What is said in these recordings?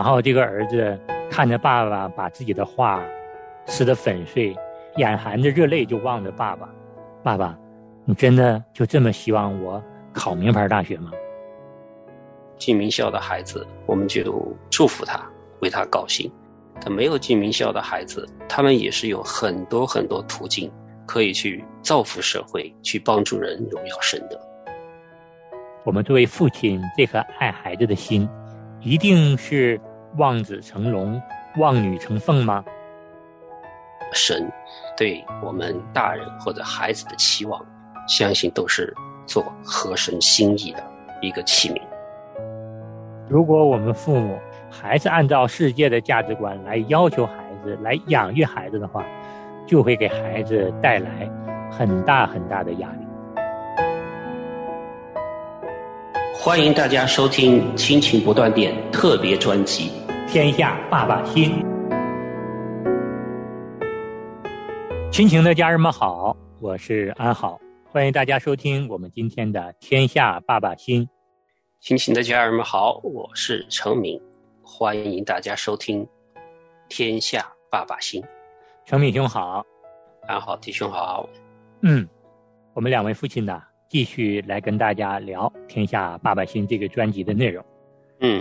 然后这个儿子看着爸爸把自己的画撕得粉碎，眼含着热泪就望着爸爸：“爸爸，你真的就这么希望我考名牌大学吗？”进名校的孩子，我们就祝福他，为他高兴；但没有进名校的孩子，他们也是有很多很多途径可以去造福社会，去帮助人，荣耀神的。我们作为父亲，这颗爱孩子的心，一定是望子成龙、望女成凤吗？神对我们大人或者孩子的期望，相信都是做合神心意的一个器皿。如果我们父母还是按照世界的价值观来要求孩子、来养育孩子的话，就会给孩子带来很大很大的压力。欢迎大家收听《亲情不断电》特别专辑《天下爸爸心》。亲情的家人们好，我是安好，欢迎大家收听我们今天的《天下爸爸心》。亲情的家人们好，我是程敏，欢迎大家收听《天下爸爸心》。程敏兄好，安好弟兄好。嗯，我们两位父亲呢？继续来跟大家聊《天下爸爸心》这个专辑的内容。嗯，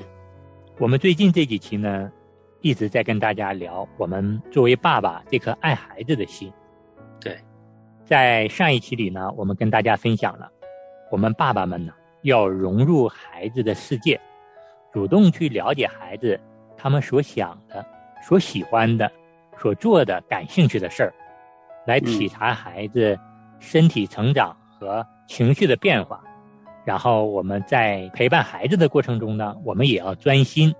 我们最近这几期呢，一直在跟大家聊我们作为爸爸这颗爱孩子的心。对，在上一期里呢，我们跟大家分享了，我们爸爸们呢要融入孩子的世界，主动去了解孩子他们所想的、所喜欢的、所做的、感兴趣的事儿，来体察孩子身体成长和。情绪的变化，然后我们在陪伴孩子的过程中呢，我们也要专心，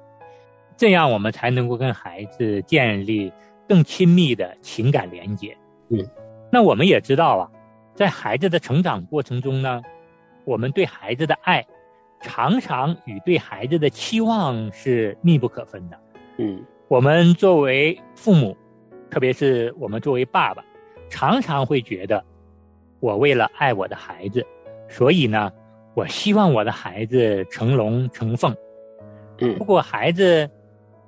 这样我们才能够跟孩子建立更亲密的情感连接。嗯，那我们也知道啊，在孩子的成长过程中呢，我们对孩子的爱，常常与对孩子的期望是密不可分的。嗯，我们作为父母，特别是我们作为爸爸，常常会觉得。我为了爱我的孩子，所以呢，我希望我的孩子成龙成凤。嗯，如果孩子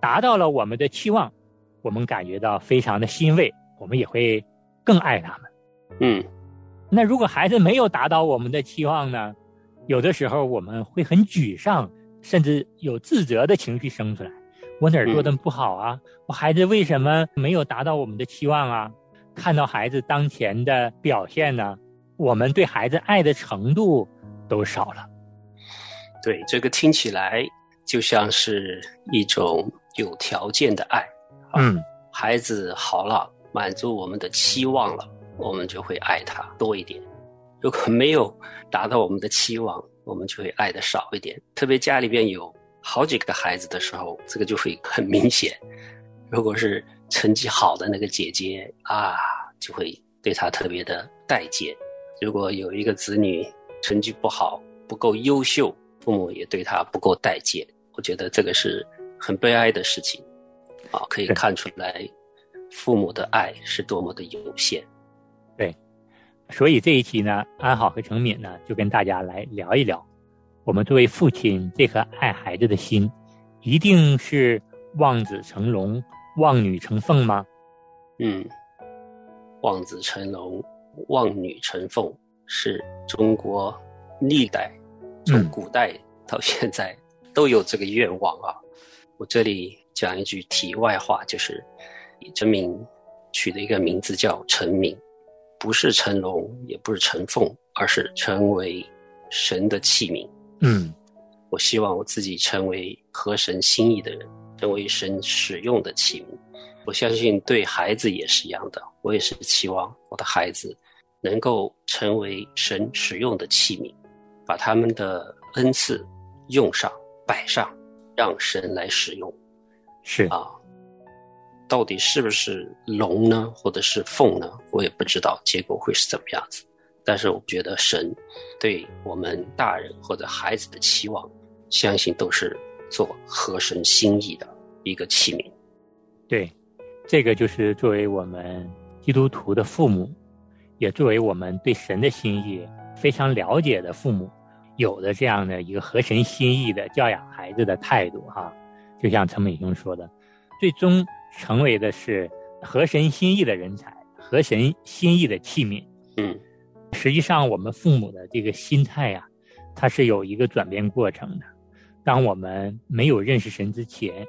达到了我们的期望，我们感觉到非常的欣慰，我们也会更爱他们。嗯，那如果孩子没有达到我们的期望呢？有的时候我们会很沮丧，甚至有自责的情绪生出来。我哪儿做的不好啊？我孩子为什么没有达到我们的期望啊？看到孩子当前的表现呢，我们对孩子爱的程度都少了。对，这个听起来就像是一种有条件的爱。嗯，孩子好了，满足我们的期望了，我们就会爱他多一点。如果没有达到我们的期望，我们就会爱的少一点。特别家里边有好几个孩子的时候，这个就会很明显。如果是成绩好的那个姐姐啊，就会对她特别的待见；如果有一个子女成绩不好、不够优秀，父母也对他不够待见。我觉得这个是很悲哀的事情，啊，可以看出来父母的爱是多么的有限。对，所以这一期呢，安好和程敏呢，就跟大家来聊一聊，我们作为父亲这颗爱孩子的心，一定是望子成龙。望女成凤吗？嗯，望子成龙，望女成凤是中国历代从古代到现在都有这个愿望啊。我这里讲一句题外话，就是陈明取的一个名字叫陈明，不是成龙，也不是成凤，而是成为神的器皿。嗯，我希望我自己成为合神心意的人。成为神使用的器皿，我相信对孩子也是一样的。我也是期望我的孩子能够成为神使用的器皿，把他们的恩赐用上、摆上，让神来使用。是啊，到底是不是龙呢，或者是凤呢？我也不知道结果会是怎么样子。但是我觉得神对我们大人或者孩子的期望，相信都是。做合神心意的一个器皿，对，这个就是作为我们基督徒的父母，也作为我们对神的心意非常了解的父母，有的这样的一个合神心意的教养孩子的态度哈。就像陈美兄说的，最终成为的是合神心意的人才，合神心意的器皿。嗯，实际上我们父母的这个心态呀，它是有一个转变过程的。当我们没有认识神之前，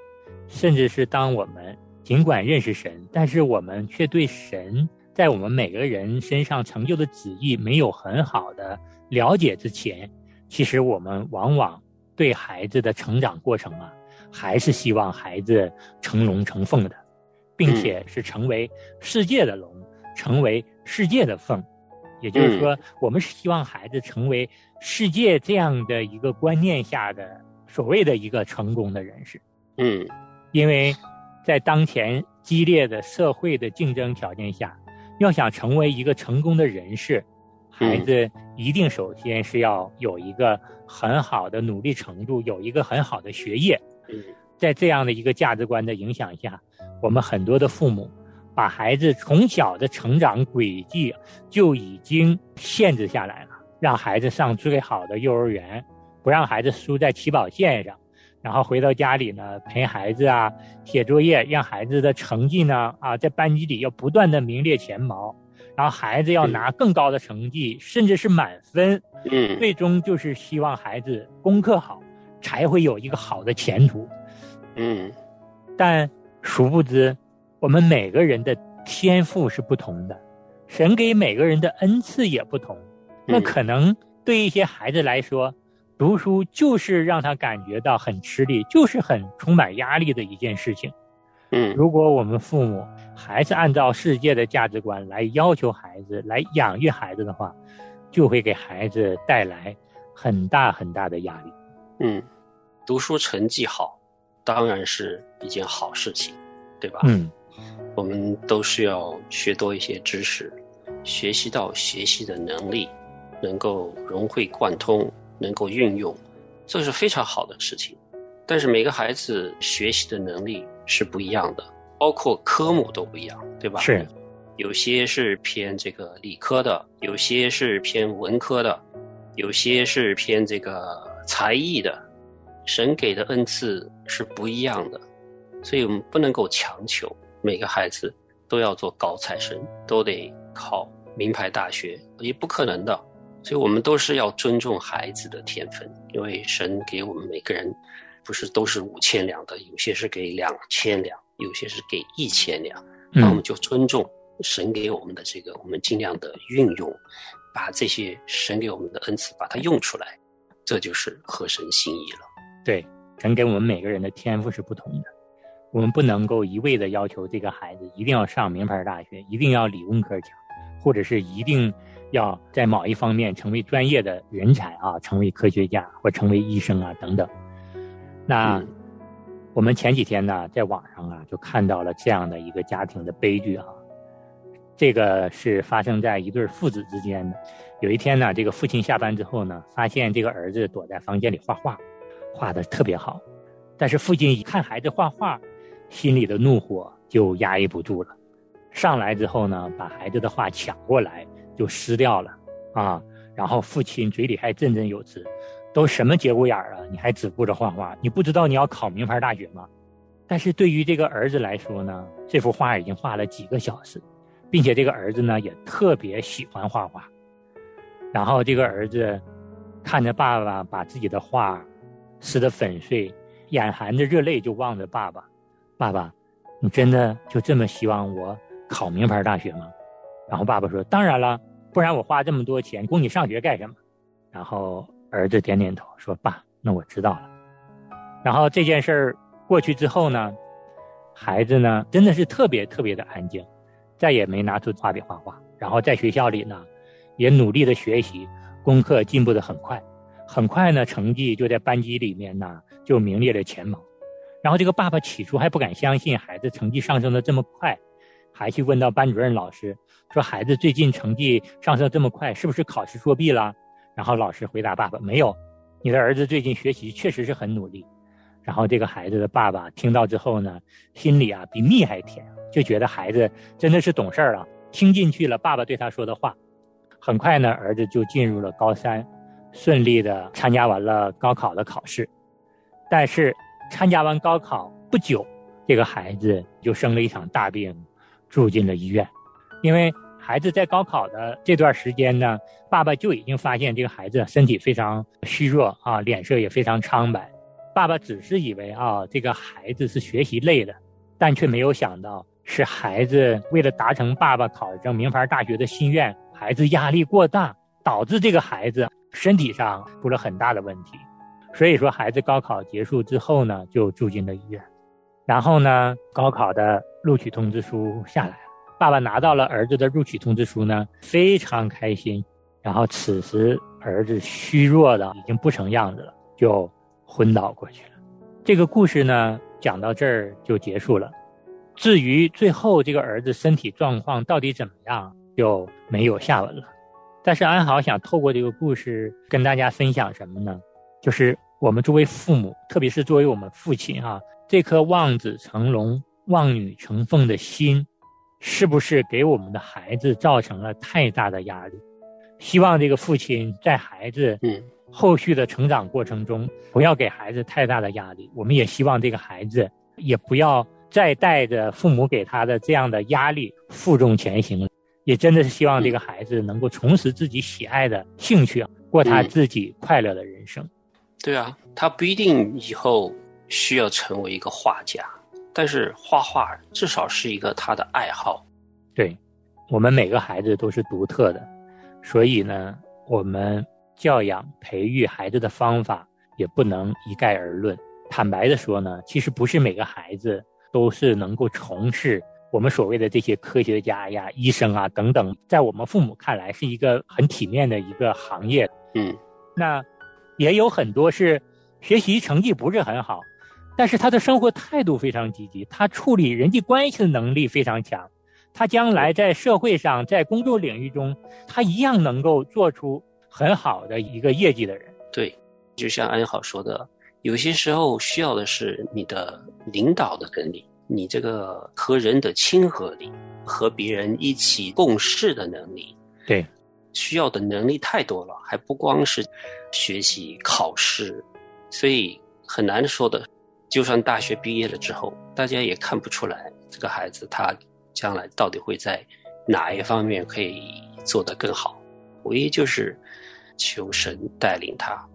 甚至是当我们尽管认识神，但是我们却对神在我们每个人身上成就的旨意没有很好的了解之前，其实我们往往对孩子的成长过程啊，还是希望孩子成龙成凤的，并且是成为世界的龙，成为世界的凤。也就是说，我们是希望孩子成为世界这样的一个观念下的所谓的一个成功的人士。嗯，因为在当前激烈的社会的竞争条件下，要想成为一个成功的人士，孩子一定首先是要有一个很好的努力程度，有一个很好的学业。在这样的一个价值观的影响下，我们很多的父母。把孩子从小的成长轨迹就已经限制下来了，让孩子上最好的幼儿园，不让孩子输在起跑线上，然后回到家里呢陪孩子啊写作业，让孩子的成绩呢啊在班级里要不断的名列前茅，然后孩子要拿更高的成绩，甚至是满分，嗯，最终就是希望孩子功课好，才会有一个好的前途，嗯，但殊不知。我们每个人的天赋是不同的，神给每个人的恩赐也不同。那可能对一些孩子来说，读书就是让他感觉到很吃力，就是很充满压力的一件事情。嗯，如果我们父母还是按照世界的价值观来要求孩子、来养育孩子的话，就会给孩子带来很大很大的压力。嗯，读书成绩好，当然是一件好事情，对吧？嗯。我们都是要学多一些知识，学习到学习的能力，能够融会贯通，能够运用，这是非常好的事情。但是每个孩子学习的能力是不一样的，包括科目都不一样，对吧？是，有些是偏这个理科的，有些是偏文科的，有些是偏这个才艺的，神给的恩赐是不一样的，所以我们不能够强求。每个孩子都要做高材生，都得考名牌大学，也不可能的。所以，我们都是要尊重孩子的天分，因为神给我们每个人，不是都是五千两的，有些是给两千两，有些是给一千两。那我们就尊重神给我们的这个，我们尽量的运用，把这些神给我们的恩赐把它用出来，这就是合神心意了。对，神给我们每个人的天赋是不同的。我们不能够一味的要求这个孩子一定要上名牌大学，一定要理工科强，或者是一定要在某一方面成为专业的人才啊，成为科学家或成为医生啊等等。那我们前几天呢，在网上啊就看到了这样的一个家庭的悲剧啊。这个是发生在一对父子之间的。有一天呢，这个父亲下班之后呢，发现这个儿子躲在房间里画画，画的特别好，但是父亲一看孩子画画。心里的怒火就压抑不住了，上来之后呢，把孩子的画抢过来就撕掉了，啊，然后父亲嘴里还振振有词：“都什么节骨眼儿啊，你还只顾着画画？你不知道你要考名牌大学吗？”但是对于这个儿子来说呢，这幅画已经画了几个小时，并且这个儿子呢也特别喜欢画画。然后这个儿子看着爸爸把自己的画撕得粉碎，眼含着热泪就望着爸爸。爸爸，你真的就这么希望我考名牌大学吗？然后爸爸说：“当然了，不然我花这么多钱供你上学干什么？”然后儿子点点头说：“爸，那我知道了。”然后这件事儿过去之后呢，孩子呢真的是特别特别的安静，再也没拿出画笔画画。然后在学校里呢，也努力的学习，功课进步的很快，很快呢成绩就在班级里面呢就名列了前茅。然后这个爸爸起初还不敢相信孩子成绩上升的这么快，还去问到班主任老师，说孩子最近成绩上升这么快，是不是考试作弊了？然后老师回答爸爸没有，你的儿子最近学习确实是很努力。然后这个孩子的爸爸听到之后呢，心里啊比蜜还甜，就觉得孩子真的是懂事儿了，听进去了爸爸对他说的话。很快呢，儿子就进入了高三，顺利的参加完了高考的考试，但是。参加完高考不久，这个孩子就生了一场大病，住进了医院。因为孩子在高考的这段时间呢，爸爸就已经发现这个孩子身体非常虚弱啊，脸色也非常苍白。爸爸只是以为啊，这个孩子是学习累了，但却没有想到是孩子为了达成爸爸考上名牌大学的心愿，孩子压力过大，导致这个孩子身体上出了很大的问题。所以说，孩子高考结束之后呢，就住进了医院。然后呢，高考的录取通知书下来了，爸爸拿到了儿子的录取通知书呢，非常开心。然后此时儿子虚弱的已经不成样子了，就。昏倒过去了，这个故事呢讲到这儿就结束了。至于最后这个儿子身体状况到底怎么样，就没有下文了。但是安好想透过这个故事跟大家分享什么呢？就是我们作为父母，特别是作为我们父亲哈，这颗望子成龙、望女成凤的心，是不是给我们的孩子造成了太大的压力？希望这个父亲在孩子嗯。后续的成长过程中，不要给孩子太大的压力。我们也希望这个孩子也不要再带着父母给他的这样的压力负重前行了。也真的是希望这个孩子能够重拾自己喜爱的兴趣，过他自己快乐的人生。对啊，他不一定以后需要成为一个画家，但是画画至少是一个他的爱好。对，我们每个孩子都是独特的，所以呢，我们。教养培育孩子的方法也不能一概而论。坦白的说呢，其实不是每个孩子都是能够从事我们所谓的这些科学家呀、医生啊等等，在我们父母看来是一个很体面的一个行业。嗯，那也有很多是学习成绩不是很好，但是他的生活态度非常积极，他处理人际关系的能力非常强，他将来在社会上在工作领域中，他一样能够做出。很好的一个业绩的人，对，就像安好说的，有些时候需要的是你的领导的能力，你这个和人的亲和力，和别人一起共事的能力。对，需要的能力太多了，还不光是学习考试，所以很难说的。就算大学毕业了之后，大家也看不出来这个孩子他将来到底会在哪一方面可以做得更好，唯一就是。求神带领他，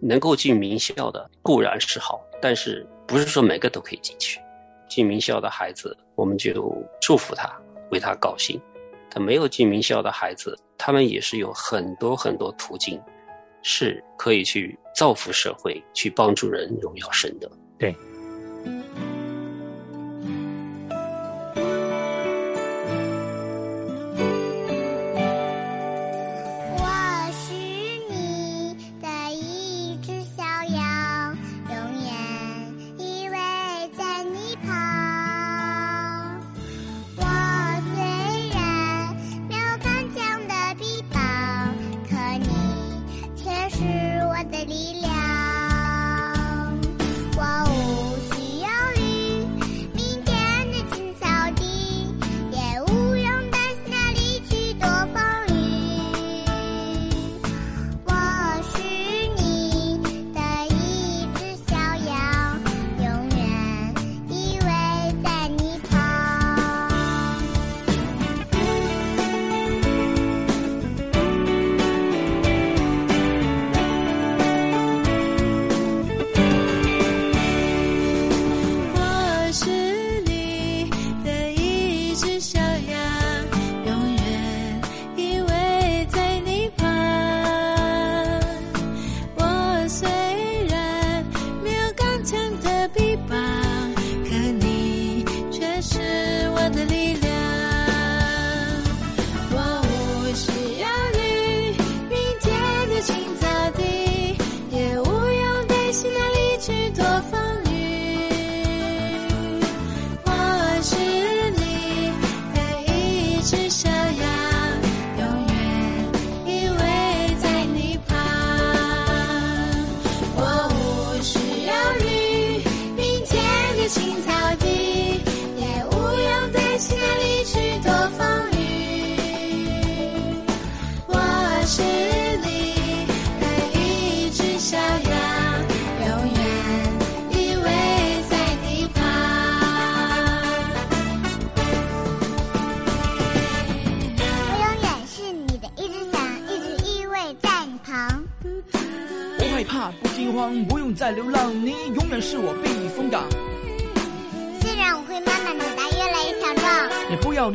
能够进名校的固然是好，但是不是说每个都可以进去。进名校的孩子，我们就祝福他，为他高兴。他没有进名校的孩子，他们也是有很多很多途径，是可以去造福社会、去帮助人、荣耀神的。对。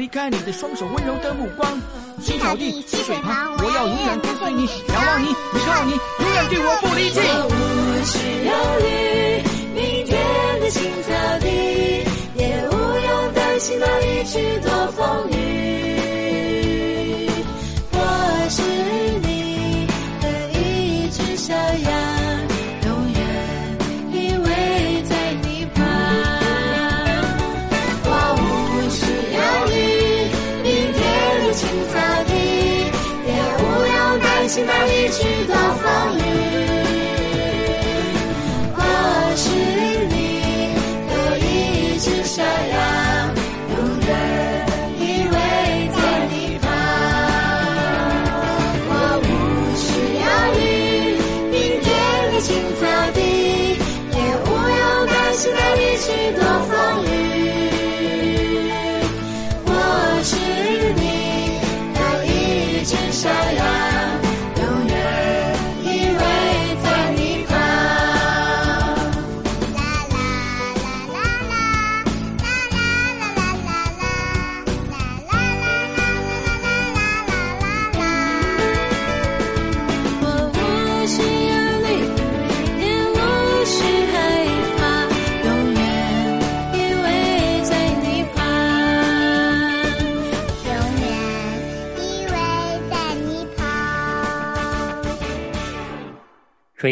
离开你的双手，温柔的目光。青草地，溪水旁，我要永远跟随你，仰望你，依靠你，永远对我不离弃。我不需要你，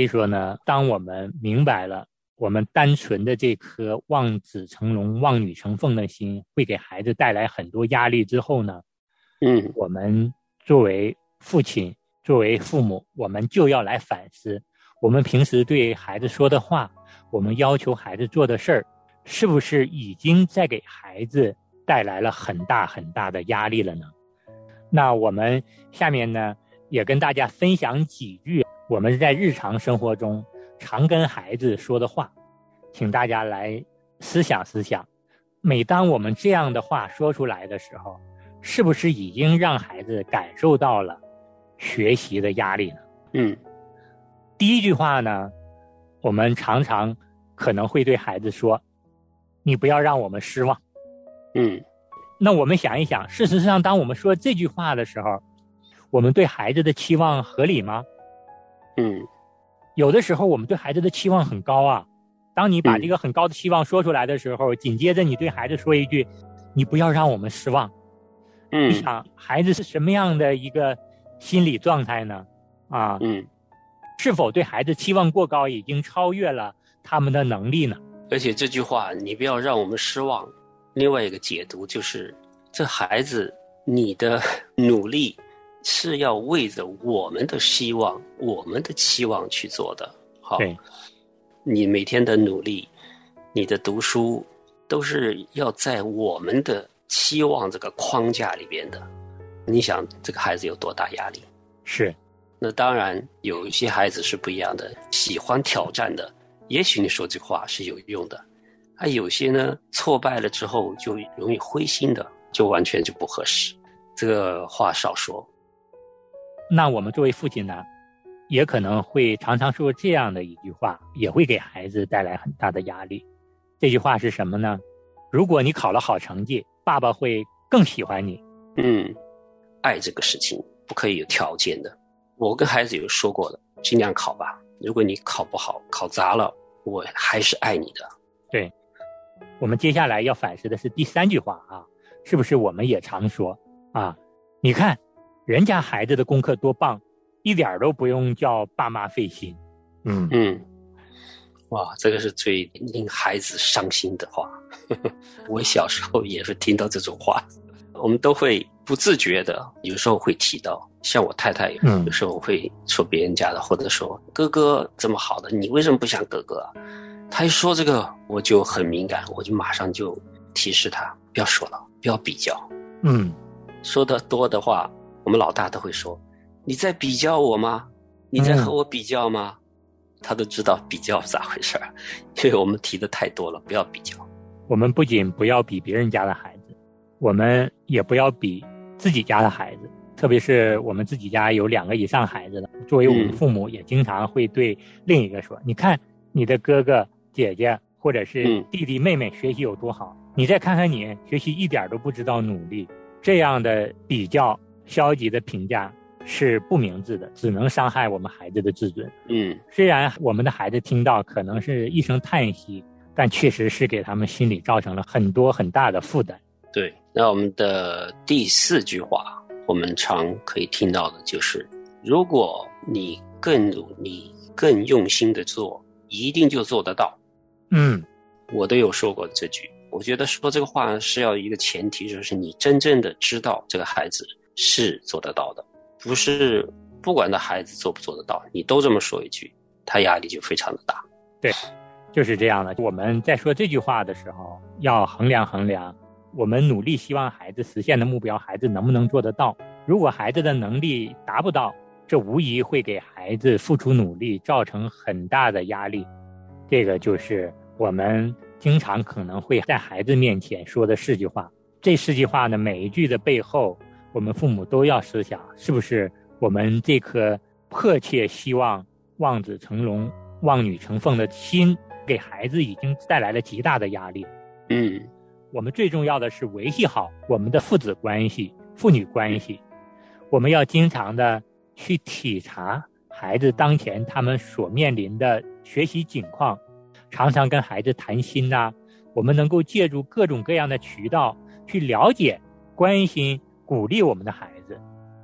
以说呢，当我们明白了我们单纯的这颗望子成龙、望女成凤的心会给孩子带来很多压力之后呢，嗯我们作为父亲、作为父母，我们就要来反思，我们平时对孩子说的话，我们要求孩子做的事儿，是不是已经在给孩子带来了很大很大的压力了呢？那我们下面呢，也跟大家分享几句我们在日常生活中常跟孩子说的话，请大家来思想思想。每当我们这样的话说出来的时候，是不是已经让孩子感受到了学习的压力呢？嗯第一句话呢，我们常常可能会对孩子说：“你不要让我们失望。嗯”那我们想一想，事实上，当我们说这句话的时候，我们对孩子的期望合理吗？嗯有的时候，我们对孩子的期望很高啊。当你把嗯这个很高的期望说出来的时候，紧接着你对孩子说一句：“你不要让我们失望。”你嗯想，孩子是什么样的一个心理状态呢？啊，嗯，是否对孩子期望过高，已经超越了他们的能力呢？而且这句话你不要让我们失望。另外一个解读就是，这孩子你的努力是要为着我们的希望、我们的期望去做的。好，你每天的努力，你的读书，都是要在我们的期望这个框架里边的。你想，这个孩子有多大压力？是，那当然，有一些孩子是不一样的，喜欢挑战的，也许你说这话是有用的。啊，有些呢，挫败了之后就容易灰心的，就完全就不合适。这个话少说。那我们作为父亲呢，也可能会常常说这样的一句话，也会给孩子带来很大的压力。这句话是什么呢？如果你考了好成绩，爸爸会更喜欢你。嗯，爱这个事情不可以有条件的。我跟孩子有说过的，尽量考吧。如果你考不好，考砸了，我还是爱你的。对，我们接下来要反思的是第三句话啊，是不是我们也常说啊？你看，人家孩子的功课多棒，一点儿都不用叫爸妈费心。嗯，嗯，哇，这个是最令孩子伤心的话。我小时候也是听到这种话，我们都会不自觉的，有时候会提到。像我太太，嗯有时候会说别人家的，或者说哥哥这么好的，你为什么不像哥哥啊？他一说这个，我就很敏感，我就马上就提示他不要说了，不要比较。嗯，说的多的话，我们老大都会说：“你在比较我吗？你在和我比较吗？”他都知道比较咋回事儿，因为我们提的太多了，不要比较。我们不仅不要比别人家的孩子，我们也不要比自己家的孩子，特别是我们自己家有两个以上孩子的，作为我们嗯父母，也经常会对另一个说：“你看你的哥哥姐姐或者是嗯弟弟妹妹学习有多好，你再看看你学习一点都不知道努力。”这样的比较消极的评价是不明智的，只能伤害我们孩子的自尊。嗯虽然我们的孩子听到可能是一声叹息，但确实是给他们心里造成了很多很大的负担。对。那我们的第四句话，我们常可以听到的就是：如果你更努力、更用心的做，一定就做得到。嗯我都有说过这句。我觉得说这个话是要一个前提，就是你真正的知道这个孩子是做得到的，不是不管他孩子做不做得到，你都这么说一句，他压力就非常的大。对就是这样的。我们在说这句话的时候，要衡量衡量我们努力希望孩子实现的目标，孩子能不能做得到。如果孩子的能力达不到，这无疑会给孩子付出努力造成很大的压力。这个就是我们经常可能会在孩子面前说的四句话。这四句话呢，每一句的背后，我们父母都要思想，是不是我们这颗迫切希望望子成龙、望女成凤的心，给孩子已经带来了极大的压力。嗯我们最重要的是维系好我们的父子关系、父女关系。我们要经常的去体察孩子当前他们所面临的学习境况，常常跟孩子谈心呐、我们能够借助各种各样的渠道去了解、关心、鼓励我们的孩子。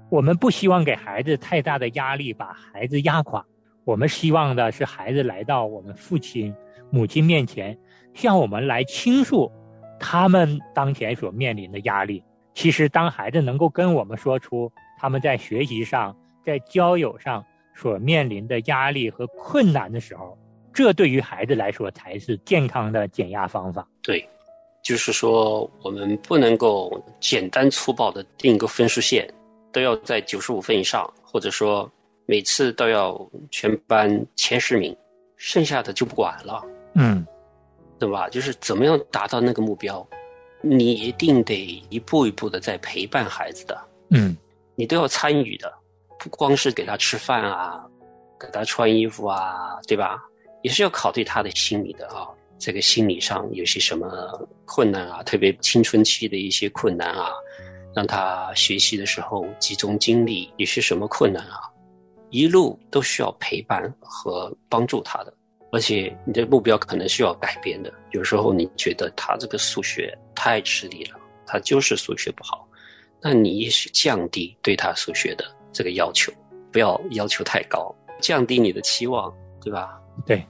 我们不希望给孩子太大的压力，把孩子压垮。我们希望的是孩子来到我们父亲、母亲面前，向我们来倾诉他们当前所面临的压力。其实，当孩子能够跟我们说出他们在学习上、在交友上所面临的压力和困难的时候，这对于孩子来说才是健康的减压方法。对，就是说我们不能够简单粗暴的定一个分数线，都要在九十五分以上，或者说每次都要全班前十名，剩下的就不管了。嗯对吧？就是怎么样达到那个目标，你一定得一步一步的在陪伴孩子的，嗯你都要参与的，不光是给他吃饭啊，给他穿衣服啊，对吧？也是要考虑他的心理的啊，这个心理上有些什么困难啊，特别青春期的一些困难啊，让他学习的时候集中精力有些什么困难啊，一路都需要陪伴和帮助他的。而且你的目标可能需要改变的。有时候你觉得他这个数学太吃力了，他就是数学不好，那你也许降低对他数学的这个要求，不要要求太高，降低你的期望，对吧？对。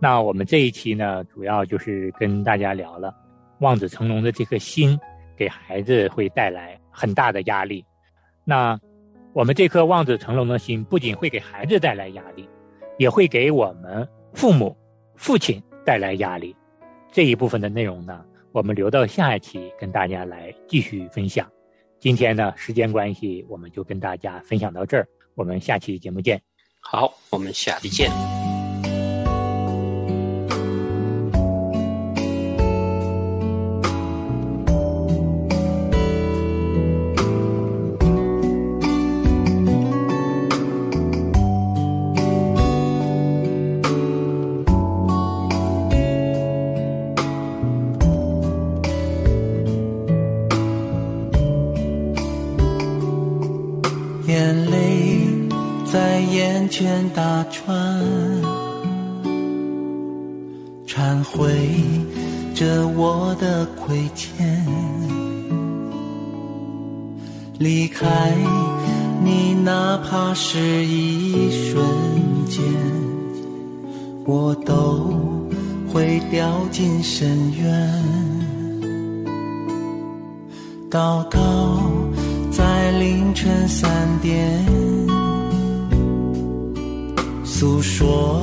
那我们这一期呢，主要就是跟大家聊了望子成龙的这颗心，给孩子会带来很大的压力。那我们这颗望子成龙的心，不仅会给孩子带来压力，也会给我们父母、父亲带来压力。这一部分的内容呢，我们留到下一期跟大家来继续分享。今天呢，时间关系，我们就跟大家分享到这儿。我们下期节目见。好，我们下期见。是一瞬间，我都会掉进深渊。祷告在凌晨三点，诉说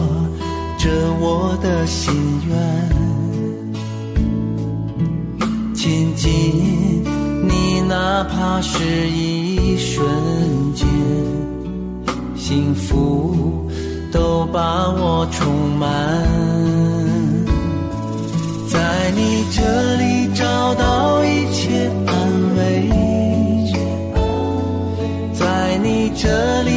着我的心愿。亲近你，哪怕是一瞬间，幸福都把我充满。在你这里找到一切安慰，在你这里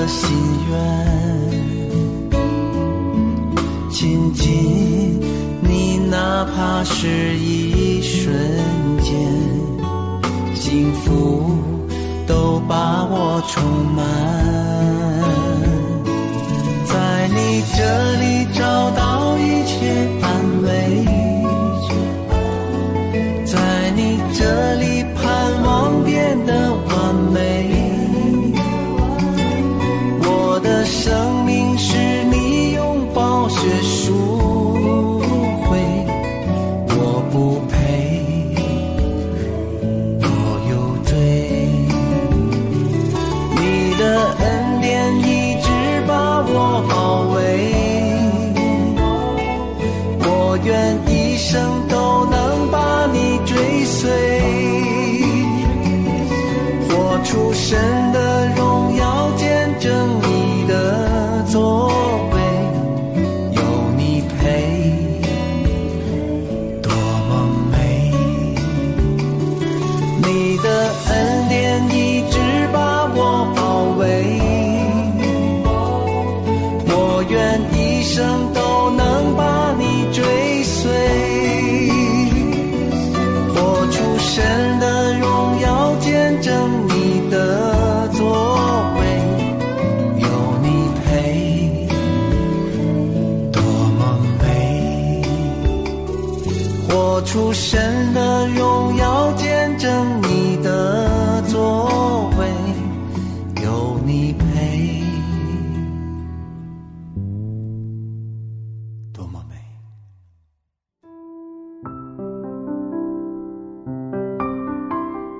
的心愿。亲近你，哪怕是一瞬间，幸福都把我充满。在你这里出神的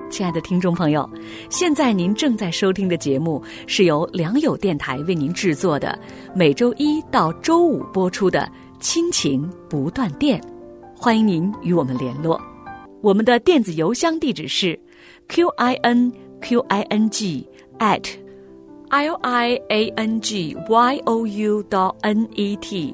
亲爱的听众朋友，现在您正在收听的节目是由良友电台为您制作的，每周一到周五播出的《亲情不断电》，欢迎您与我们联络。我们的电子邮箱地址是 q i n q i n g at l i a n g y o u dot n e t